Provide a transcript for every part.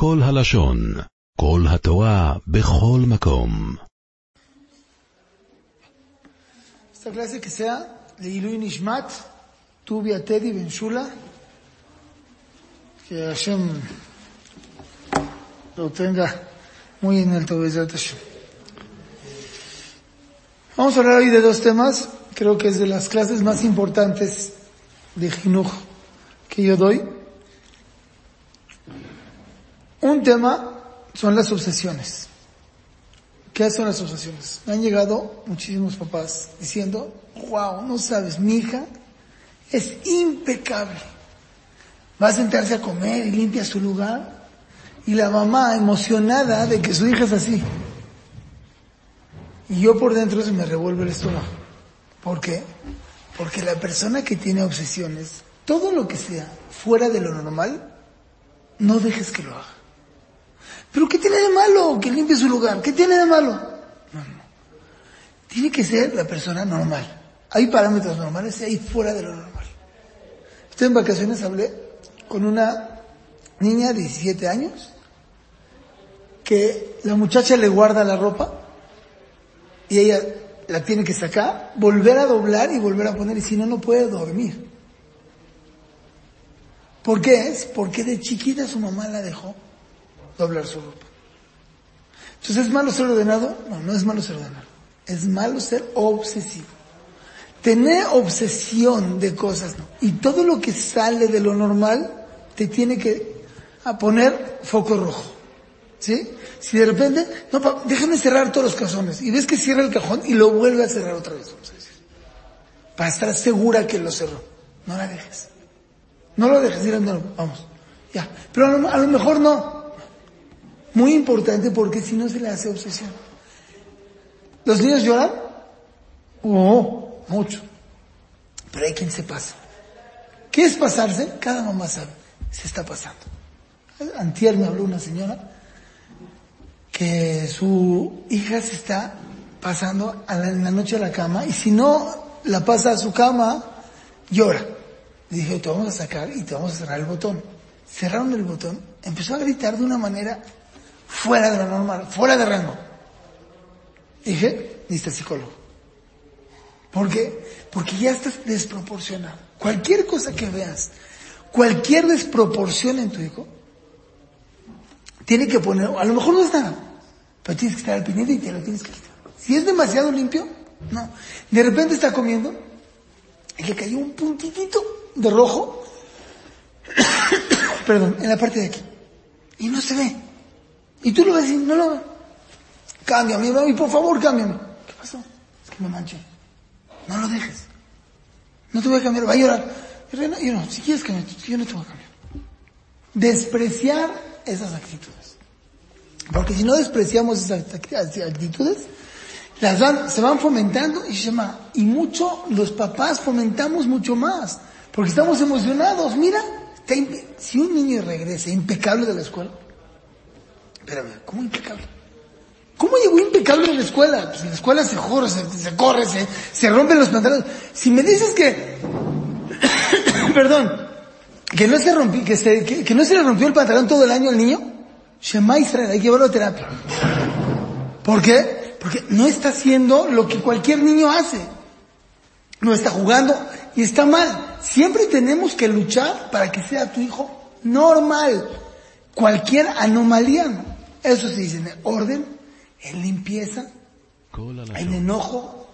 כל הלשון, כל התורה, בכל מקום. Esta clase que Nishmat, Tubia Teddy Ben Shula, que Hashem lo tenga muy en alto Hashem. Vamos a hablar hoy de dos temas, creo que es de las clases más importantes de Jinuj que yo doy. Un tema son las obsesiones. ¿Qué son las obsesiones? Me han llegado muchísimos papás diciendo, wow, no sabes, mi hija es impecable. Va a sentarse a comer y limpia su lugar. Y la mamá emocionada de que su hija es así. Y yo por dentro se me revuelve el estómago. ¿Por qué? Porque la persona que tiene obsesiones, todo lo que sea fuera de lo normal, no dejes que lo haga. ¿Pero qué tiene de malo que limpie su lugar? ¿Qué tiene de malo? No, no. Tiene que ser la persona normal. Hay parámetros normales y hay fuera de lo normal. Estoy en vacaciones, hablé con una niña de 17 años que la muchacha le guarda la ropa y ella la tiene que sacar, volver a doblar y volver a poner y si no, no puede dormir. ¿Por qué es? Porque de chiquita su mamá la dejó doblar su ropa. Entonces, ¿es malo ser ordenado? No, no es malo ser ordenado. Es malo ser obsesivo. Tener obsesión de cosas, no. Y todo lo que sale de lo normal te tiene que a poner foco rojo. ¿Sí? Si de repente, no, pa, déjame cerrar todos los cajones. Y ves que cierra el cajón y lo vuelve a cerrar otra vez, vamos a decir. Para estar segura que lo cerró. No la dejes. No lo dejes, ir no, vamos. Ya. Pero a lo, a lo mejor no. Muy importante porque si no se le hace obsesión. ¿Los niños lloran? Oh, mucho. Pero hay quien se pasa. ¿Qué es pasarse? Cada mamá sabe. Se está pasando. Antier me habló una señora que su hija se está pasando en la noche a la cama y si no la pasa a su cama, llora. Le dije, te vamos a sacar y te vamos a cerrar el botón. Cerraron el botón, empezó a gritar de una manera fuera de lo normal, fuera de rango. Dije, necesitas psicólogo. ¿Por qué? Porque ya estás desproporcionado. Cualquier cosa que veas, cualquier desproporción en tu hijo, tiene que poner, a lo mejor no es nada, pero tienes que estar al pendiente y te lo tienes que quitar. Si es demasiado limpio, no. De repente está comiendo y le cayó un puntitito de rojo, perdón, en la parte de aquí. Y no se ve. Y tú lo ves y no lo ves. Cámbiame, mami, por favor, cámbiame. ¿Qué pasó? Es que me manché. No lo dejes. No te voy a cambiar, va a llorar. Yo no, si quieres cambiar, yo no te voy a cambiar. Despreciar esas actitudes. Porque si no despreciamos esas actitudes, las van, se van fomentando y se llama, y mucho, los papás fomentamos mucho más. Porque estamos emocionados. Mira, si un niño regresa impecable de la escuela, espérame, ¿cómo impecable? ¿Cómo llegó impecable de la escuela? Pues en la escuela se corre, se, corre, se, se rompen los pantalones. Si me dices que, perdón, que no se rompió, que, se, que, no se le rompió el pantalón todo el año al niño, Shema Israel, hay que llevarlo a terapia. ¿Por qué? Porque no está haciendo lo que cualquier niño hace. No está jugando y está mal. Siempre tenemos que luchar para que sea tu hijo normal. Cualquier anomalía, no. Eso se dice en orden, en limpieza, en enojo,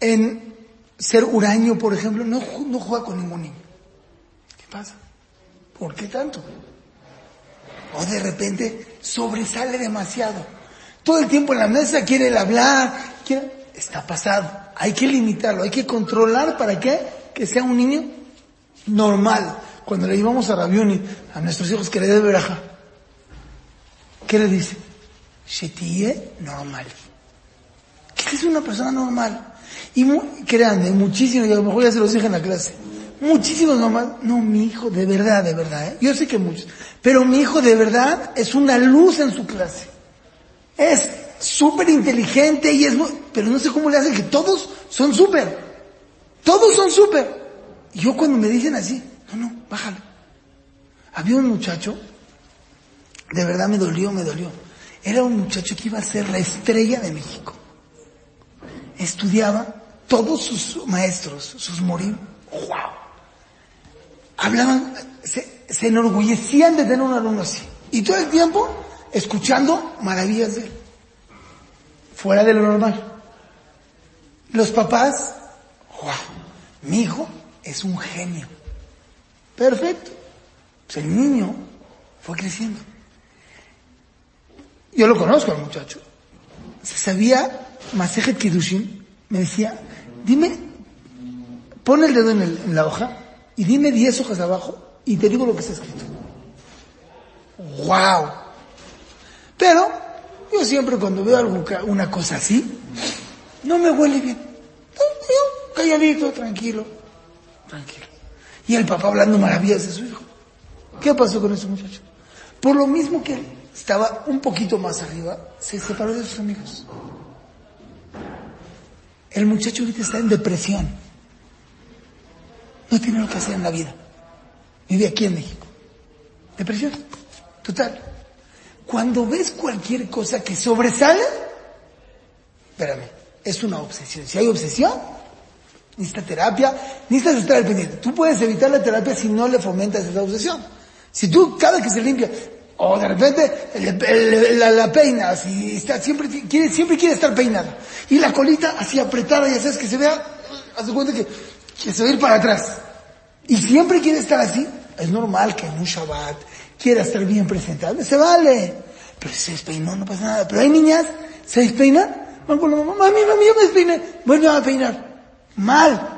en ser huraño, por ejemplo. No, no juega con ningún niño. ¿Qué pasa? ¿Por qué tanto? O de repente sobresale demasiado. Todo el tiempo en la mesa quiere hablar, quiere... está pasado. Hay que limitarlo, hay que controlar para qué? Que sea un niño normal. Cuando le llevamos a Rabioni, a nuestros hijos que le dé veraja, ¿qué le dice? Shetie normal. Que es una persona normal. Y muy, créanme, muchísimo, y a lo mejor ya se los dije en la clase, muchísimos normal. No, mi hijo, de verdad, de verdad, ¿eh? yo sé que muchos, pero mi hijo de verdad es una luz en su clase. Es súper inteligente y es muy, pero no sé cómo le hacen que todos son súper. Todos son súper. Y yo cuando me dicen así, no, no, bájalo. Había un muchacho de verdad me dolió, me dolió. Era un muchacho que iba a ser la estrella de México. Estudiaba, todos sus maestros, sus morir, wow. Hablaban, se, se enorgullecían de tener un alumno así. Y todo el tiempo escuchando maravillas de él. Fuera de lo normal. Los papás, wow, mi hijo es un genio. Perfecto. Pues el niño fue creciendo. Yo lo conozco al muchacho. Se sabía Masejet Kidushin, me decía, dime, pon el dedo en, el- en la hoja y dime 10 hojas abajo y te digo lo que está escrito. ¡Wow! Pero yo siempre cuando veo algo, una cosa así, no me huele bien. Calladito, tranquilo, tranquilo. Y el papá hablando maravillas de su hijo. ¿Qué pasó con ese muchacho? Por lo mismo que él estaba un poquito más arriba, se separó de sus amigos. El muchacho ahorita está en depresión. No tiene lo que hacer en la vida. Vive aquí en México. Depresión. Total. Cuando ves cualquier cosa que sobresale, espérame, es una obsesión. Si hay obsesión, necesita terapia, necesitas estar al pendiente. Tú puedes evitar la terapia si no le fomentas esa obsesión. Si tú cada que se limpia, o de repente la, la peinas y está, siempre, quiere, siempre quiere estar peinada. Y la colita así apretada, ya sabes que se vea, haz de cuenta que, que se ir para atrás. Y siempre quiere estar así, es normal que en un Shabbat quiera estar bien presentable, se vale. Pero se despeinó, no pasa nada. Pero hay niñas, se despeinan, van con la mamá, mami, mami, yo me despeiné, a peinar. Mal.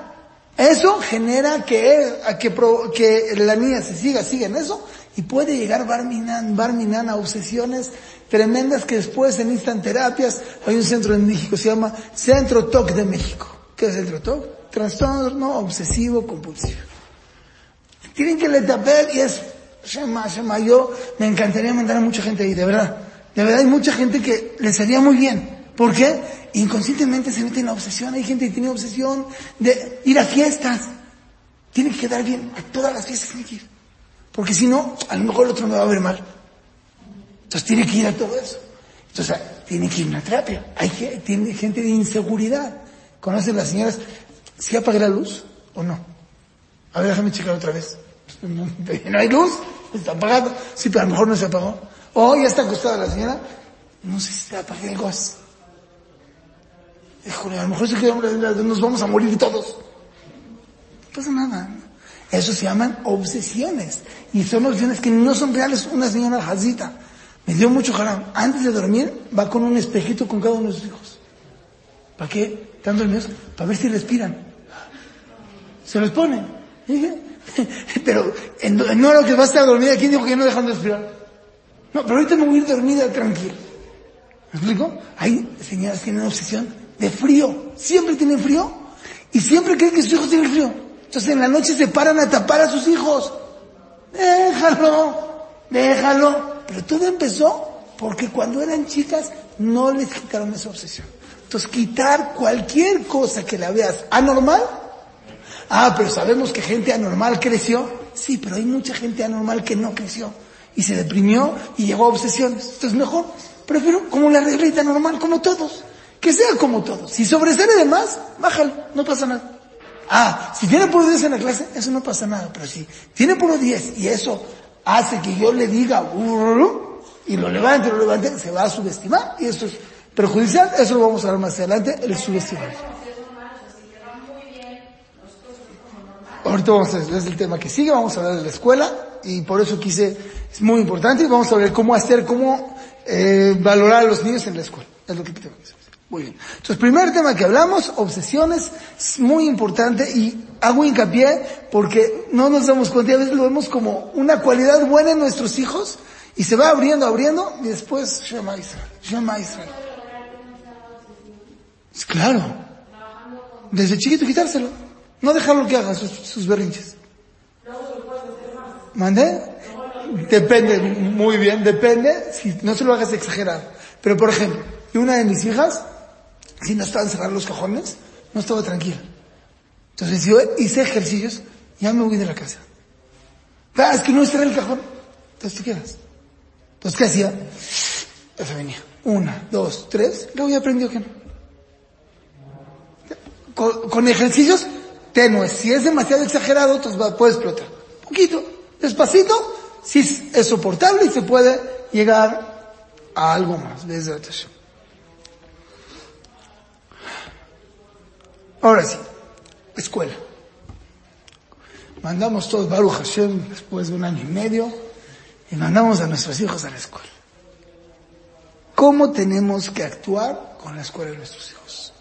Eso genera que, a que, que la niña se siga, siga en eso, y puede llegar Barminan, Barminan a obsesiones tremendas que después se necesitan terapias. Hay un centro en México, se llama Centro TOC de México. ¿Qué es Centro TOC? Trastorno obsesivo compulsivo. Tienen que le tapar y es, Shema, Shema, yo me encantaría mandar a mucha gente ahí, de verdad. De verdad hay mucha gente que les haría muy bien. ¿Por qué? Inconscientemente se mete en la obsesión. Hay gente que tiene obsesión de ir a fiestas. Tiene que quedar bien. A todas las fiestas tiene que ir. Porque si no, a lo mejor el otro me va a ver mal. Entonces tiene que ir a todo eso. Entonces tiene que ir a una terapia. Hay que- tiene gente de inseguridad. ¿Conocen las señoras? ¿Si apagué la luz o no? A ver, déjame checar otra vez. No hay luz, está apagado. Sí, pero a lo mejor no se apagó. O ya está acostada la señora. No sé si se apague el gas. Híjole, a lo mejor se queda, nos vamos a morir todos. No pasa nada. Eso se llaman obsesiones. Y son obsesiones que no son reales. Una señora jazita me dio mucho haram. Antes de dormir va con un espejito con cada uno de sus hijos. ¿Para qué? ¿Están dormidos? Para ver si respiran. Se los pone. Pero en, en hora que va a estar dormida, ¿quién dijo que no dejan de respirar? No, pero ahorita me voy a ir dormida tranquila. ¿Me explico? Hay señoras que tienen obsesión de frío. Siempre tienen frío y siempre creen que sus hijos tienen frío. Entonces en la noche se paran a tapar a sus hijos. Déjalo, déjalo. Pero todo empezó porque cuando eran chicas no les quitaron esa obsesión. Entonces quitar cualquier cosa que la veas anormal. Ah, pero sabemos que gente anormal creció. Sí, pero hay mucha gente anormal que no creció. Y se deprimió y llegó a obsesiones. Entonces mejor, prefiero como la reglita normal, como todos. Que sea como todos. Si sobresale de más, bájalo, no pasa nada. Ah, si tiene puro 10 en la clase, eso no pasa nada. Pero si tiene puro 10 y eso hace que yo le diga y lo levante, lo levante, se va a subestimar y esto es perjudicial. Eso lo vamos a ver más adelante, el subestimar. Ahorita vamos a es el tema que sigue, vamos a hablar de la escuela y por eso quise, es muy importante y vamos a ver cómo hacer, cómo eh, valorar a los niños en la escuela. Es lo que tengo que decir. Muy bien. Entonces, primer tema que hablamos, obsesiones, es muy importante y hago hincapié porque no nos damos cuenta a veces lo vemos como una cualidad buena en nuestros hijos y se va abriendo, abriendo y después, Shema Israel, Shema Israel. Pues Claro. Desde chiquito quitárselo. No dejarlo que haga sus, sus berrinches. ¿Mande? Depende, muy bien, depende, si no se lo hagas exagerar. Pero por ejemplo, una de mis hijas, si no estaban cerrar los cajones, no estaba tranquila. Entonces yo hice ejercicios, ya me voy de la casa. Ah, es que no cerré el cajón. Entonces te quedas. Entonces, ¿qué hacía? Eso venía. Una, dos, tres. Luego ya aprendió que no. Con, con ejercicios tenues. Si es demasiado exagerado, entonces va, puede explotar. Poquito, despacito, si es soportable y se puede llegar a algo más. Desde la Ahora sí, escuela. Mandamos todos Baruch Hashem después de un año y medio y mandamos a nuestros hijos a la escuela. ¿Cómo tenemos que actuar con la escuela de nuestros hijos?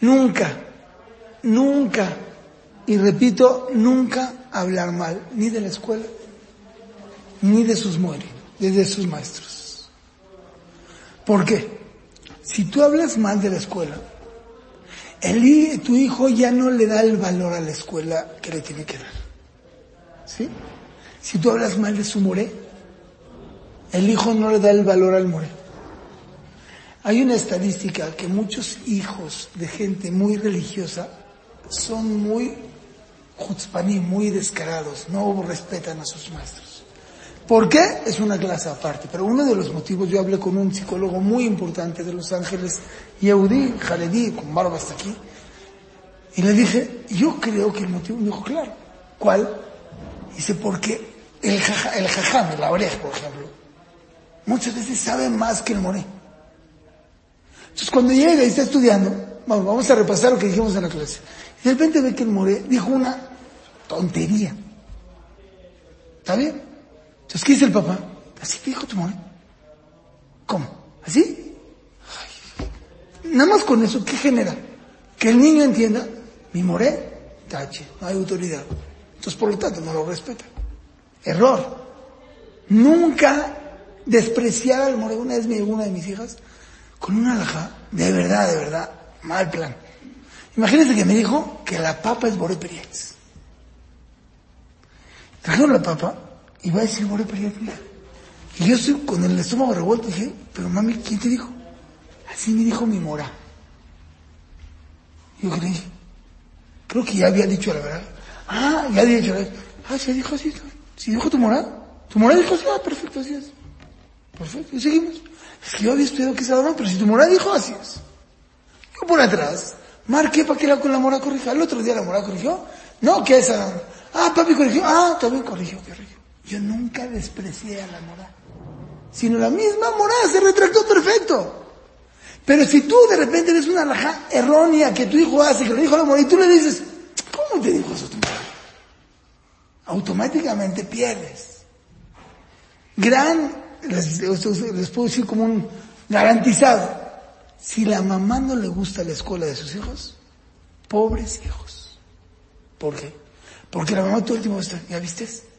Nunca, nunca, y repito, nunca hablar mal ni de la escuela, ni de sus mueres, ni de sus maestros. ¿Por qué? Si tú hablas mal de la escuela, el, tu hijo ya no le da el valor a la escuela que le tiene que dar. ¿Sí? Si tú hablas mal de su moré, el hijo no le da el valor al moré. Hay una estadística que muchos hijos de gente muy religiosa son muy chutzpaní, muy descarados, no respetan a sus maestros. ¿Por qué? Es una clase aparte, pero uno de los motivos, yo hablé con un psicólogo muy importante de Los Ángeles, Yehudi, Jaredí, con barba hasta aquí, y le dije, yo creo que el motivo, me dijo, claro, ¿cuál? Dice, porque el, jaja, el jajam, la oreja, por ejemplo, muchas veces sabe más que el moré. Entonces cuando llega y está estudiando, vamos, vamos a repasar lo que dijimos en la clase. Y de repente ve que el moré dijo una tontería. ¿Está bien? Entonces, ¿qué dice el papá? Así te dijo tu moré. ¿Cómo? ¿Así? Nada más con eso, ¿qué genera? Que el niño entienda, mi moré, tache, no hay autoridad. Entonces, por lo tanto, no lo respeta. Error. Nunca despreciar al moré. Una vez me una de mis hijas con una alhaja, de verdad, de verdad, mal plan. Imagínense que me dijo que la papa es Boré. Trajeron la papa y va a decir Boré Perietz, Y yo estoy con el estómago revuelto dije, pero mami, ¿quién te dijo? Así me dijo mi mora. Yo creí, creo que ya había dicho la verdad. Ah, ya había dicho la verdad. Ah, se dijo así. Si dijo tu morada, tu morada dijo así, ah, perfecto, así es. Perfecto, y seguimos. Es que yo había estudiado que no, pero si tu morada dijo así es. Yo por atrás, marqué para que la, con la morada corrija. El otro día la morada corrigió. No, que esa. Ah, papi corrigió. Ah, también corrigió, corrigió. Yo nunca desprecié a la morada. Sino la misma morada se retractó perfecto. Pero si tú de repente eres una raja errónea que tu hijo hace, que lo dijo la morada, y tú le dices, ¿cómo te dijo eso tu morada? automáticamente pierdes. Gran, les, les, puedo decir como un garantizado, si la mamá no le gusta la escuela de sus hijos, pobres hijos. ¿Por qué? Porque la mamá todo el tiempo está, ¿ya viste?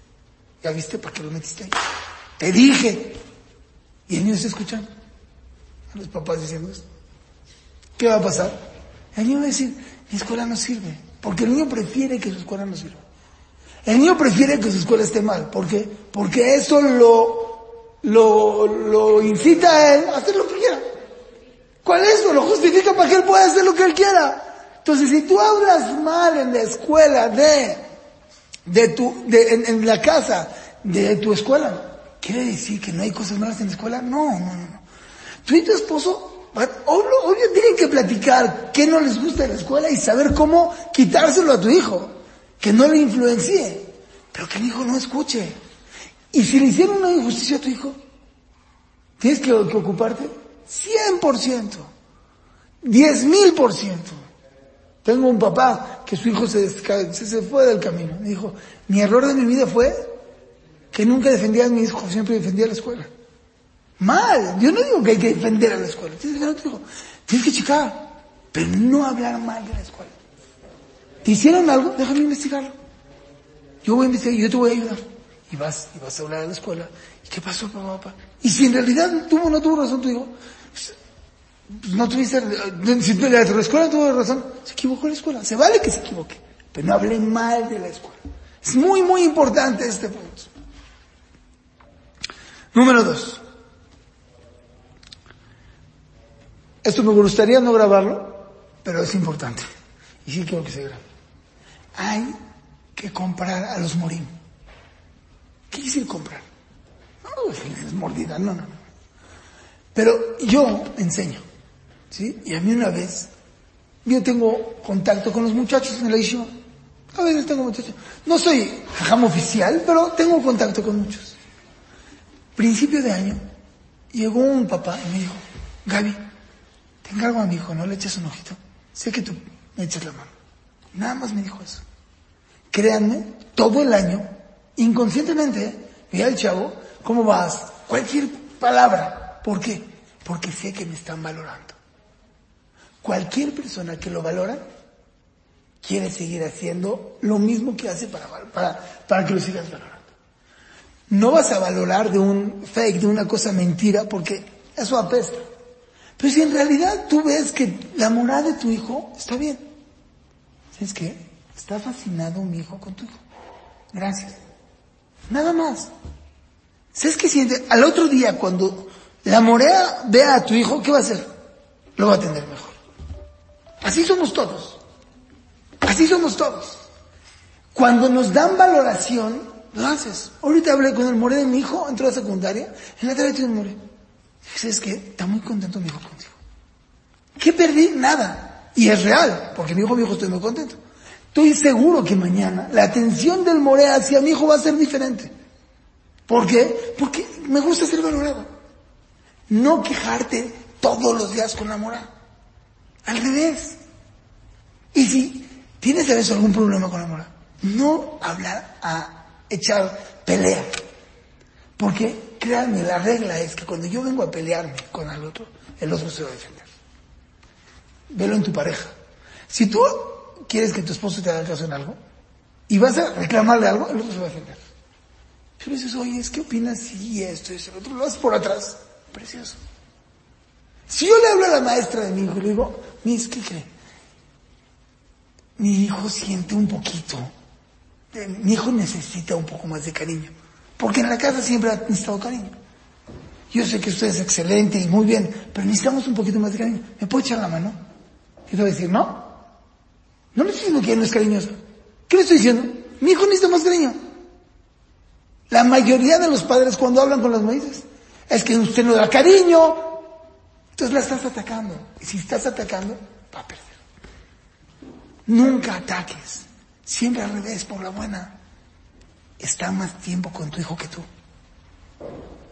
¿Ya viste para qué lo metiste ahí? Te dije. Y el niño está escuchando. A los papás diciendo esto. ¿Qué va a pasar? El niño va a decir, mi escuela no sirve. Porque el niño prefiere que su escuela no sirva. El niño prefiere que su escuela esté mal. ¿Por qué? Porque eso lo, lo, lo incita a él a hacer lo que quiera. ¿Cuál es eso? Lo justifica para que él pueda hacer lo que él quiera. Entonces, si tú hablas mal en la escuela de, de tu, de, en, la casa de tu escuela, ¿quiere decir que no hay cosas malas en la escuela? No, no, no. Tú y tu esposo, obvio, obvio tienen que platicar qué no les gusta de la escuela y saber cómo quitárselo a tu hijo que no le influencie, pero que el hijo no escuche. Y si le hicieron una injusticia a tu hijo, tienes que, ocuparte 100%, 10 mil por ciento. Tengo un papá que su hijo se, se, fue del camino. Me dijo, mi error de mi vida fue que nunca defendía a mi hijo, siempre defendía a la escuela. Mal. Yo no digo que hay que defender a la escuela. Tienes que, tienes que checar, pero no hablar mal de la escuela. ¿Te hicieron algo? Déjame investigarlo. Yo voy a investigar yo te voy a ayudar. Y vas, y vas a hablar a la escuela. ¿Y qué pasó, papá? Y si en realidad tuvo no tuvo razón tu hijo, no tuviste, si la, la escuela tuvo razón, se equivocó la escuela. Se vale que se equivoque, pero no hable mal de la escuela. Es muy, muy importante este punto. Número dos. Esto me gustaría no grabarlo, pero es importante. Y sí quiero que se grabe hay que comprar a los morim. ¿Qué decir comprar? No es mordida, no, no, no. Pero yo enseño, Y a mí una vez, yo tengo contacto con los muchachos en la isla. A veces tengo muchachos. No soy jajam oficial, pero tengo contacto con muchos. Principio de año, llegó un papá y me dijo, Gaby, te encargo a mi hijo, no le eches un ojito. Sé que tú me echas la mano. Nada más me dijo eso. Créanme, todo el año, inconscientemente, mira el chavo, ¿cómo vas? Cualquier palabra. ¿Por qué? Porque sé que me están valorando. Cualquier persona que lo valora quiere seguir haciendo lo mismo que hace para, para, para que lo sigas valorando. No vas a valorar de un fake, de una cosa mentira, porque eso apesta. Pero si en realidad tú ves que la morada de tu hijo está bien, ¿sabes qué? Está fascinado mi hijo con tu hijo. Gracias. Nada más. ¿Sabes qué siente? Al otro día, cuando la morea vea a tu hijo, ¿qué va a hacer? Lo va a atender mejor. Así somos todos. Así somos todos. Cuando nos dan valoración, lo haces. Ahorita hablé con el more de mi hijo, entró a secundaria, en la tarde tiene un more. ¿Sabes qué? Está muy contento mi hijo contigo. ¿Qué perdí? Nada. Y es real, porque mi hijo, mi hijo, estoy muy contento. Estoy seguro que mañana la atención del more hacia mi hijo va a ser diferente. ¿Por qué? Porque me gusta ser valorado. No quejarte todos los días con la mora. Al revés. Y si tienes a veces algún problema con la mora, no hablar a echar pelea. Porque, créanme, la regla es que cuando yo vengo a pelearme con el otro, el otro se va a defender. Velo en tu pareja. Si tú quieres que tu esposo te haga caso en algo y vas a reclamarle algo, el otro se va a defender. Pero dices, oye, ¿es qué opinas? Sí, esto, es el otro, lo haces por atrás. Precioso. Si yo le hablo a la maestra de mi hijo y le digo, Miss, ¿qué cree? Mi hijo siente un poquito. Mi hijo necesita un poco más de cariño. Porque en la casa siempre ha necesitado cariño. Yo sé que usted es excelente y muy bien, pero necesitamos un poquito más de cariño. ¿Me puede echar la mano? Yo te voy a decir, no. No le estoy diciendo que no es cariñoso. ¿Qué le estoy diciendo? Mi hijo necesita más cariño. La mayoría de los padres cuando hablan con las maíces es que usted no da cariño. Entonces la estás atacando. Y si estás atacando, va a perder. Nunca ataques. Siempre al revés, por la buena. Está más tiempo con tu hijo que tú.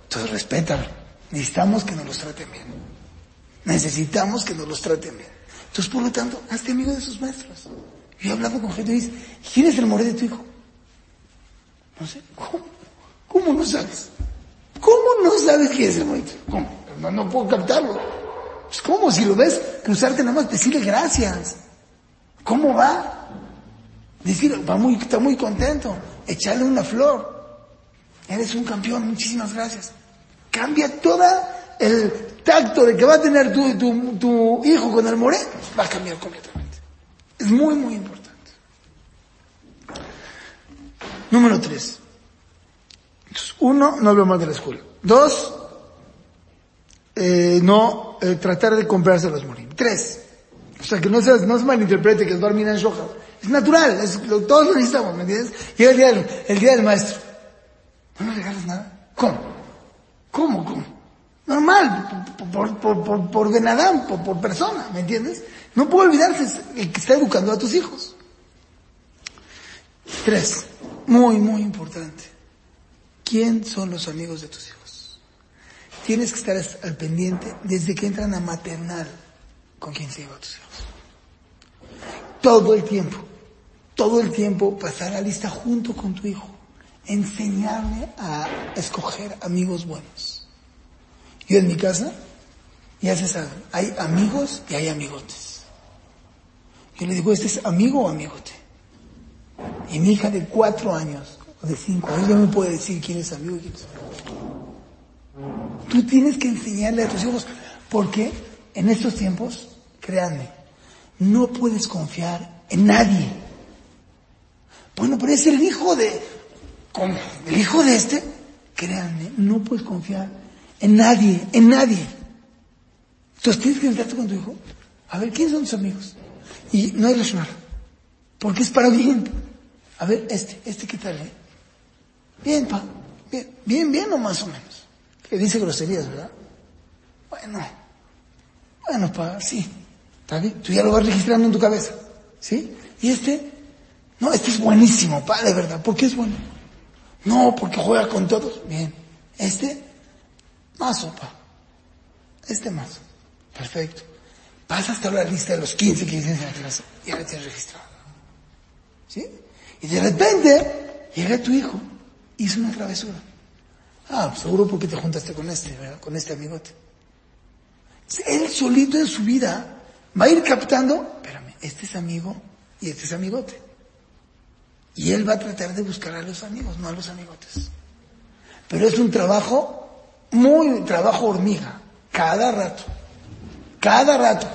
Entonces respétalo. Necesitamos que nos los traten bien. Necesitamos que nos los traten bien. Entonces, por lo tanto, hazte amigo de sus maestros. Yo he hablado con gente y dice, ¿quién es el more de tu hijo? No sé, ¿cómo? ¿Cómo no sabes? ¿Cómo no sabes quién es el more? ¿Cómo? No, no puedo captarlo. Pues, ¿Cómo? Si lo ves, cruzarte nada más, decirle gracias. ¿Cómo va? Decir, va muy, está muy contento. Echarle una flor. Eres un campeón, muchísimas gracias. Cambia toda el tacto de que va a tener tu, tu, hijo con el more, va a cambiar completamente. Es muy, muy importante. Número tres. Entonces, uno, no hablo más de la escuela. Dos, eh, no eh, tratar de comprarse los morir. Tres, o sea, que no, seas, no se malinterprete que es Barmina en Shoja. Es natural, es, todos lo necesitamos, ¿me entiendes? Llega el día, del, el día del maestro. ¿No me regalas nada? ¿Cómo? ¿Cómo? ¿Cómo? Normal, por, por, por, por por, por persona, ¿me entiendes? No puedo olvidarse el que está educando a tus hijos. Tres, muy, muy importante. ¿Quién son los amigos de tus hijos? Tienes que estar al pendiente desde que entran a maternal con quién se lleva a tus hijos. Todo el tiempo, todo el tiempo pasar la lista junto con tu hijo. Enseñarle a escoger amigos buenos. Yo en mi casa, ya se sabe, hay amigos y hay amigotes. Yo le digo, ¿este es amigo o amigote? Y mi hija de cuatro años, o de cinco ya me puede decir quién es amigo y quién es amigo. Tú tienes que enseñarle a tus hijos, porque en estos tiempos, créanme, no puedes confiar en nadie. Bueno, pero es el hijo de, el hijo de este, créanme, no puedes confiar en nadie, en nadie. Entonces tienes que sentarte con tu hijo, a ver, ¿quiénes son tus amigos? Y no hay relacionar, porque es para bien. A ver, este, este qué tal, eh? Bien, pa, bien, bien, bien o más o menos. Que dice groserías, ¿verdad? Bueno, bueno, pa, sí, está bien, tú ya lo vas registrando en tu cabeza, ¿sí? Y este, no, este es buenísimo, pa, de verdad, ¿por qué es bueno? No, porque juega con todos, bien. Este, más pa. Este más. Perfecto. Pasa hasta la lista de los 15 que dicen en la clase, y ahora tienes registrado. ¿Sí? Y de repente, llega tu hijo, hizo una travesura. Ah, seguro porque te juntaste con este, ¿verdad? Con este amigote. Él solito en su vida va a ir captando, espérame, este es amigo y este es amigote. Y él va a tratar de buscar a los amigos, no a los amigotes. Pero es un trabajo, muy trabajo hormiga, cada rato. Cada rato.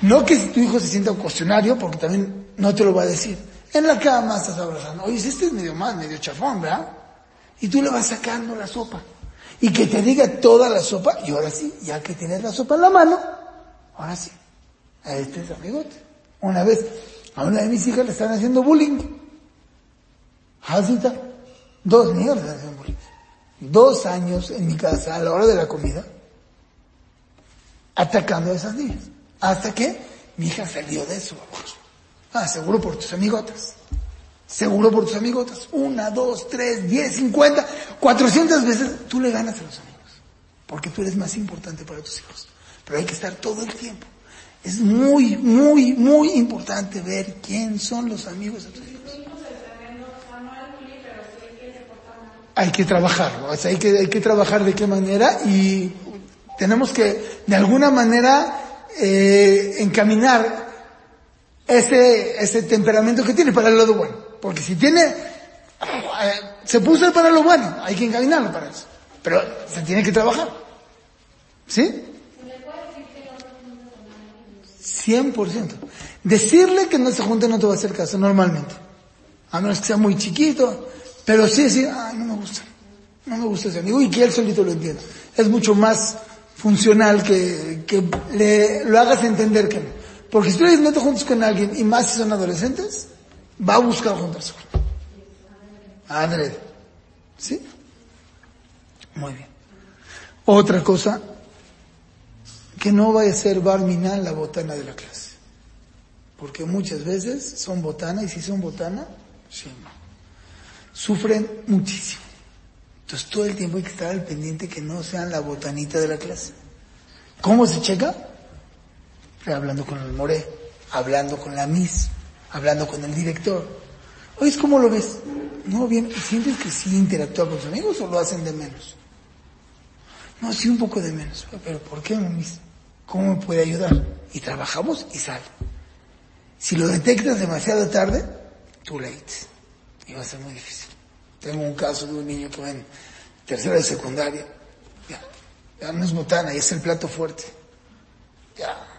No que si tu hijo se sienta un cuestionario, porque también no te lo va a decir. En la cama estás abrazando. Oye, este es medio mal, medio chafón, ¿verdad? Y tú le vas sacando la sopa. Y que te diga toda la sopa, y ahora sí, ya que tienes la sopa en la mano, ahora sí, a este es amigote. Una vez, a una de mis hijas le están haciendo bullying. Hasita, dos niños le están haciendo bullying. Dos años en mi casa, a la hora de la comida, atacando a esas niñas. Hasta que mi hija salió de eso. Ah, seguro por tus amigotas. Seguro por tus amigotas. Una, dos, tres, diez, cincuenta, cuatrocientas veces tú le ganas a los amigos. Porque tú eres más importante para tus hijos. Pero hay que estar todo el tiempo. Es muy, muy, muy importante ver quién son los amigos de tus hijos. Hay que trabajarlo, o sea, hay que, hay que trabajar de qué manera y tenemos que, de alguna manera, eh, encaminar ese, ese temperamento que tiene para el lado bueno. Porque si tiene, eh, se puso para lo bueno, hay que encaminarlo para eso. Pero se tiene que trabajar. ¿Sí? 100%. Decirle que no se junte no te va a hacer caso normalmente. A menos que sea muy chiquito. Pero sí decir, ay, no me gusta. No me gusta ese amigo y que él solito lo entienda. Es mucho más funcional que, que le, lo hagas entender que no. Porque si tú no te juntes con alguien y más si son adolescentes, va a buscar juntarse con. Adrede. ¿Sí? Muy bien. Otra cosa, que no vaya a ser barmina la botana de la clase. Porque muchas veces son botana y si son botana, sí, sufren muchísimo. Entonces todo el tiempo hay que estar al pendiente que no sean la botanita de la clase. ¿Cómo se checa? Hablando con el more, hablando con la miss, hablando con el director. Oye, ¿cómo lo ves? No, bien, ¿sientes que sí interactúa con sus amigos o lo hacen de menos? No, sí un poco de menos. Pero ¿por qué, miss? ¿Cómo me puede ayudar? Y trabajamos y sale. Si lo detectas demasiado tarde, too late. Y va a ser muy difícil. Tengo un caso de un niño que va en tercera de secundaria. Ya, ya no es botana, ya es el plato fuerte. Ya.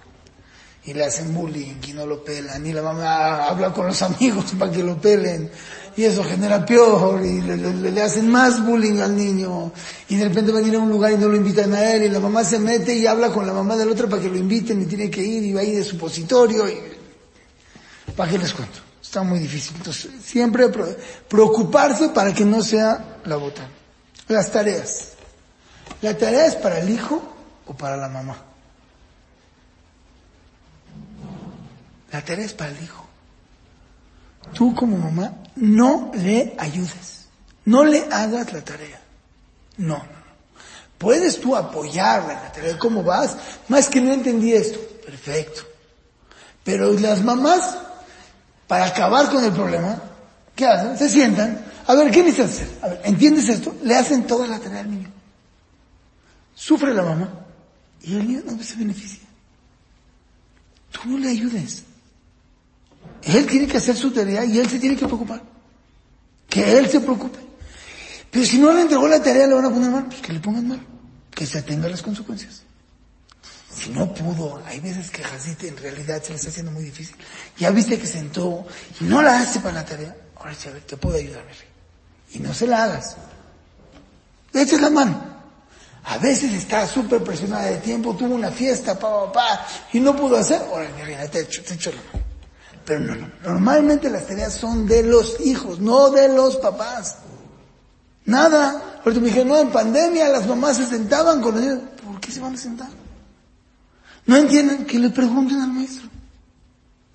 Y le hacen bullying y no lo pelan. Y la mamá habla con los amigos para que lo pelen. Y eso genera peor. Y le, le, hacen más bullying al niño. Y de repente van a ir a un lugar y no lo invitan a él. Y la mamá se mete y habla con la mamá del otro para que lo inviten y tiene que ir. Y va ahí de supositorio. Y... ¿Para qué les cuento? Está muy difícil. Entonces, siempre preocuparse para que no sea la botana. Las tareas. ¿La tarea es para el hijo o para la mamá? La tarea es para el hijo. Tú como mamá no le ayudes. No le hagas la tarea. No. Puedes tú apoyarla en la tarea. ¿Cómo vas? Más que no entendí esto. Perfecto. Pero las mamás para acabar con el problema, ¿qué hacen? Se sientan, a ver, ¿qué necesitas hacer? A ver, ¿entiendes esto? Le hacen toda la tarea al niño. Sufre la mamá y el niño no se beneficia. Tú no le ayudes. Él tiene que hacer su tarea y él se tiene que preocupar. Que él se preocupe. Pero si no le entregó la tarea, le van a poner mal, pues que le pongan mal. Que se atenga a las consecuencias. Si no pudo, hay veces que Jacite en realidad se le está haciendo muy difícil. Ya viste que sentó y no la hace para la tarea. Ahora sí, te puedo ayudar, Y no se la hagas. Echa la mano. A veces está súper presionada de tiempo, tuvo una fiesta, pa, pa, pa, y no pudo hacer. Ahora, mira, te echo, te echo la mano. Pero no, no. Normalmente las tareas son de los hijos, no de los papás. Nada. Ahorita me dijeron, no, en pandemia las mamás se sentaban con los. ¿Por qué se van a sentar? No entienden que le pregunten al maestro.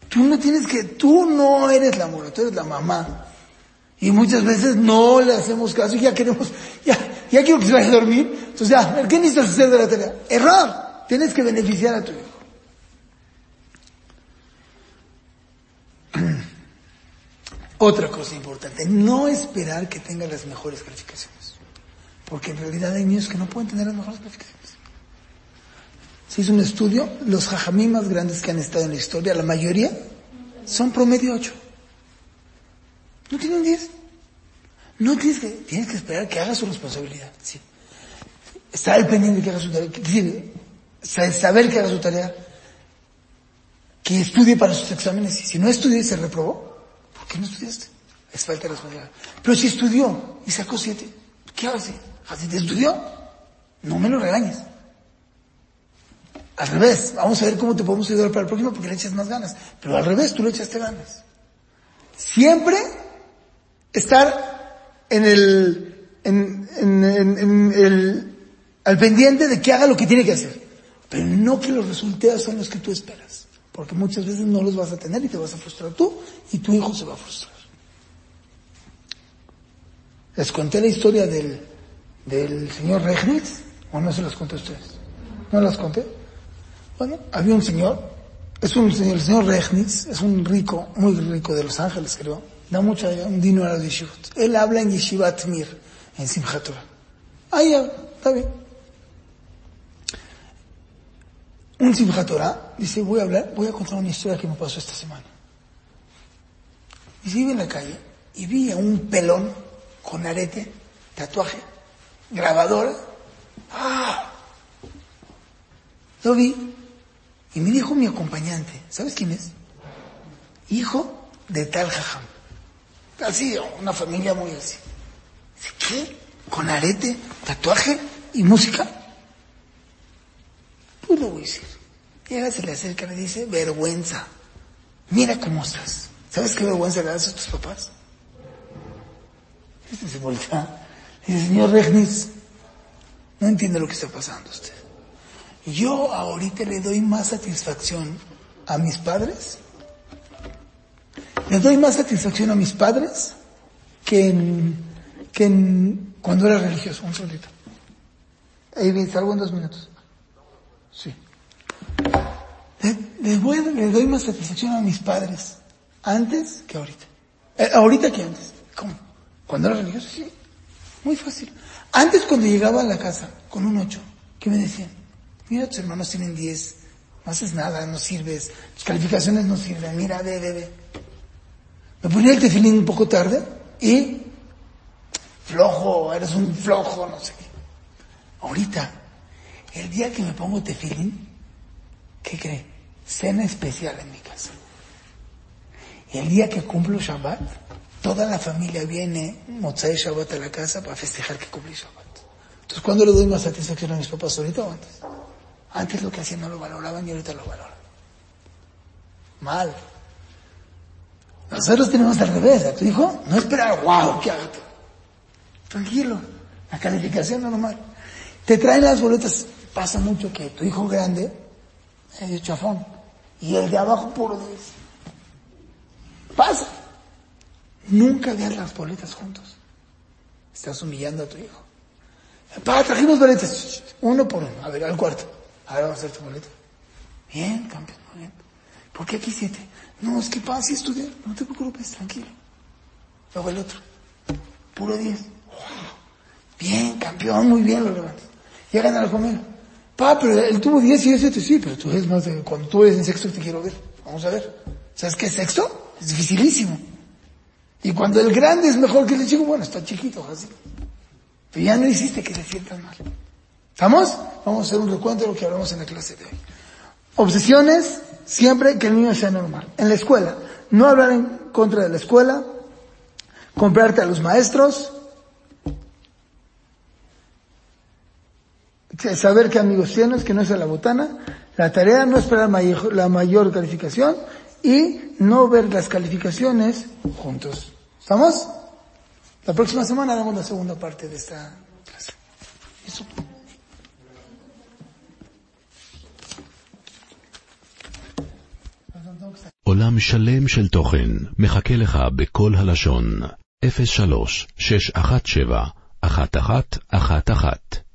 Tú no tienes que, tú no eres la abuela, tú eres la mamá. Y muchas veces no le hacemos caso y ya queremos, ya, ya quiero que se vaya a dormir. Entonces ya, ¿qué necesitas hacer de la tarea? Error. Tienes que beneficiar a tu hijo. Otra cosa importante, no esperar que tenga las mejores calificaciones. Porque en realidad hay niños que no pueden tener las mejores calificaciones. Se hizo un estudio, los jajamí más grandes que han estado en la historia, la mayoría son promedio 8. No tienen 10. No tienes que, tienes que esperar que haga su responsabilidad. Sí. Estar pendiente que haga su tarea, saber que haga su tarea, que estudie para sus exámenes. Si no estudia y se reprobó, ¿por qué no estudiaste? Es falta de responsabilidad. Pero si estudió y sacó 7, ¿qué hace? ¿Así te estudió? No me lo regañes. Al revés, vamos a ver cómo te podemos ayudar para el próximo porque le echas más ganas. Pero al revés, tú le echaste ganas. Siempre estar en el, en, en, en, el, al pendiente de que haga lo que tiene que hacer. Pero no que los resultados sean los que tú esperas. Porque muchas veces no los vas a tener y te vas a frustrar tú y tu hijo se va a frustrar. Les conté la historia del, del señor Regnitz, o no se las conté a ustedes. ¿No las conté? Bueno, había un señor, es un señor, el señor Regnitz, es un rico, muy rico de Los Ángeles, creo. Da mucho un dinero a los. Él habla en Yeshivat Mir, en Simchat. Ahí está bien. Un Simchat Torah dice, voy a hablar, voy a contar una historia que me pasó esta semana. Dice, iba en la calle y vi a un pelón con arete, tatuaje, grabadora. ¡Ah! Lo vi y me dijo mi acompañante, ¿sabes quién es? Hijo de tal jajam. Así, una familia muy así. ¿qué? ¿Con arete, tatuaje y música? Pues lo voy a decir. Llega, se le acerca y le dice, vergüenza. Mira cómo estás. ¿Sabes qué vergüenza le das a tus papás? Este se voltea. Dice, señor Regnis, no entiende lo que está pasando usted. Yo ahorita le doy más satisfacción a mis padres, le doy más satisfacción a mis padres que en, que en cuando era religioso. Un segundito. Ahí salgo en dos minutos. Sí. Le, le doy más satisfacción a mis padres antes que ahorita. Eh, ahorita que antes. ¿Cómo? Cuando era religioso, sí. Muy fácil. Antes cuando llegaba a la casa con un ocho, ¿qué me decían? Mira, tus hermanos tienen 10, no haces nada, no sirves, tus calificaciones no sirven, mira, ve, ve, ve. Me ponía el tefilín un poco tarde y flojo, eres un flojo, no sé qué. Ahorita, el día que me pongo tefilín, ¿qué cree? Cena especial en mi casa. El día que cumplo Shabbat, toda la familia viene Motzai Shabbat a la casa para festejar que cumplí Shabbat. Entonces, ¿cuándo le doy más satisfacción a mis papás? ¿Ahorita o antes? Antes lo que hacían no lo valoraban y ahorita lo valoran. Mal. Nosotros tenemos al revés. A tu hijo no esperar, wow, qué haga Tranquilo. La calificación normal. Te traen las boletas. Pasa mucho que tu hijo grande es de chafón y el de abajo puro 10. Pasa. Nunca veas las boletas juntos. Estás humillando a tu hijo. Pa, trajimos boletas. Uno por uno. A ver, al cuarto. Ahora vamos a hacer tu boleto. Bien, campeón, muy bien. ¿Por qué aquí siete? No, es que pasa si estudiar. No te preocupes, tranquilo. Luego el otro. Puro diez. Bien, campeón, muy bien lo levantas. Llegan a la comida. Pa, pero él tuvo diez y yo siete. Sí, pero tú eres más de... Cuando tú eres en sexto te quiero ver. Vamos a ver. ¿Sabes qué es sexto? Es dificilísimo. Y cuando el grande es mejor que el chico, bueno, está chiquito, así. Pero ya no hiciste que se sientan mal. ¿Estamos? Vamos a hacer un recuento de lo que hablamos en la clase de hoy. Obsesiones, siempre que el niño sea normal. En la escuela, no hablar en contra de la escuela, comprarte a los maestros, saber que amigos tienes, que no es a la botana, la tarea no esperar mayor, la mayor calificación y no ver las calificaciones juntos. ¿Estamos? La próxima semana damos la segunda parte de esta clase. Eso. עולם שלם של תוכן מחכה לך בכל הלשון, 03 617 1111